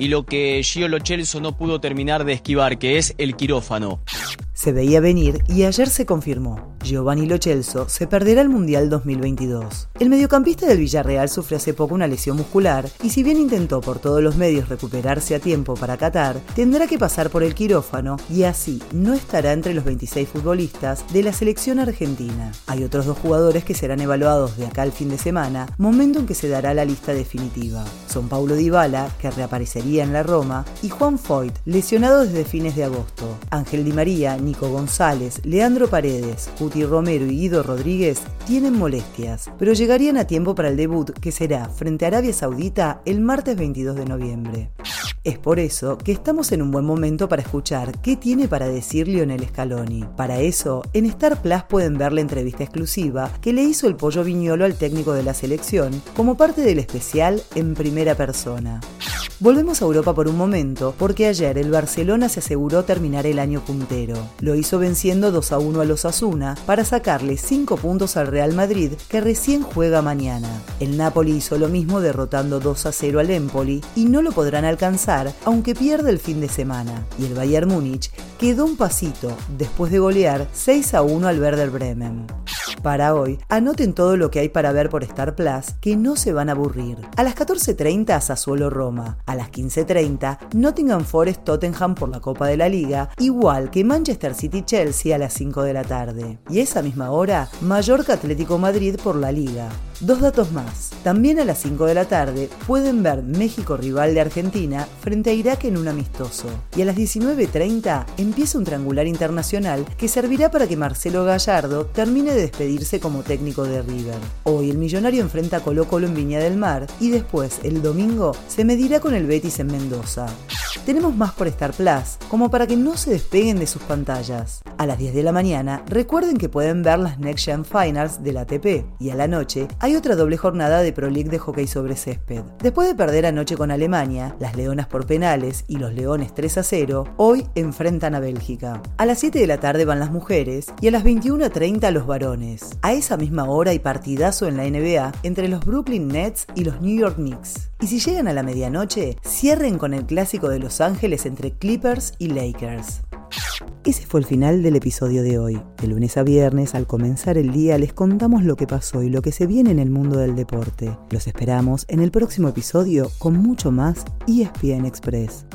y lo que Gio Lochelso no pudo terminar de esquivar, que es el quirófano. Se veía venir y ayer se confirmó. Giovanni Lochelso se perderá el Mundial 2022. El mediocampista del Villarreal sufrió hace poco una lesión muscular y si bien intentó por todos los medios recuperarse a tiempo para Qatar, tendrá que pasar por el quirófano y así no estará entre los 26 futbolistas de la selección argentina. Hay otros dos jugadores que serán evaluados de acá al fin de semana, momento en que se dará la lista definitiva. Son Paulo Dybala, que reaparecería en la Roma, y Juan Foyt, lesionado desde fines de agosto. Ángel Di María, Nico González, Leandro Paredes, Romero y Guido Rodríguez tienen molestias, pero llegarían a tiempo para el debut que será frente a Arabia Saudita el martes 22 de noviembre. Es por eso que estamos en un buen momento para escuchar qué tiene para decir Lionel Scaloni. Para eso, en Star Plus pueden ver la entrevista exclusiva que le hizo el Pollo Viñolo al técnico de la selección como parte del especial en primera persona. Volvemos a Europa por un momento, porque ayer el Barcelona se aseguró terminar el año puntero. Lo hizo venciendo 2 a 1 a los Asuna para sacarle 5 puntos al Real Madrid, que recién juega mañana. El Napoli hizo lo mismo derrotando 2 a 0 al Empoli y no lo podrán alcanzar aunque pierda el fin de semana. Y el Bayern Múnich quedó un pasito después de golear 6 a 1 al Werder Bremen. Para hoy, anoten todo lo que hay para ver por Star Plus, que no se van a aburrir. A las 14.30 Sassuolo Roma, a las 15.30 Nottingham Forest Tottenham por la Copa de la Liga, igual que Manchester City Chelsea a las 5 de la tarde. Y esa misma hora, Mallorca Atlético Madrid por la Liga. Dos datos más. También a las 5 de la tarde pueden ver México rival de Argentina frente a Irak en un amistoso. Y a las 19.30 empieza un triangular internacional que servirá para que Marcelo Gallardo termine de despedirse como técnico de River. Hoy el millonario enfrenta a Colo Colo en Viña del Mar y después, el domingo, se medirá con el Betis en Mendoza. Tenemos más por Star Plus, como para que no se despeguen de sus pantallas. A las 10 de la mañana, recuerden que pueden ver las Next Gen Finals del ATP y a la noche hay otra doble jornada de Pro League de hockey sobre césped. Después de perder anoche con Alemania, las Leonas por penales y los Leones 3 a 0, hoy enfrentan a Bélgica. A las 7 de la tarde van las mujeres y a las 21.30 los varones. A esa misma hora hay partidazo en la NBA entre los Brooklyn Nets y los New York Knicks. Y si llegan a la medianoche, cierren con el clásico de Los Ángeles entre Clippers y Lakers. Ese fue el final del episodio de hoy. De lunes a viernes, al comenzar el día, les contamos lo que pasó y lo que se viene en el mundo del deporte. Los esperamos en el próximo episodio con mucho más ESPN Express.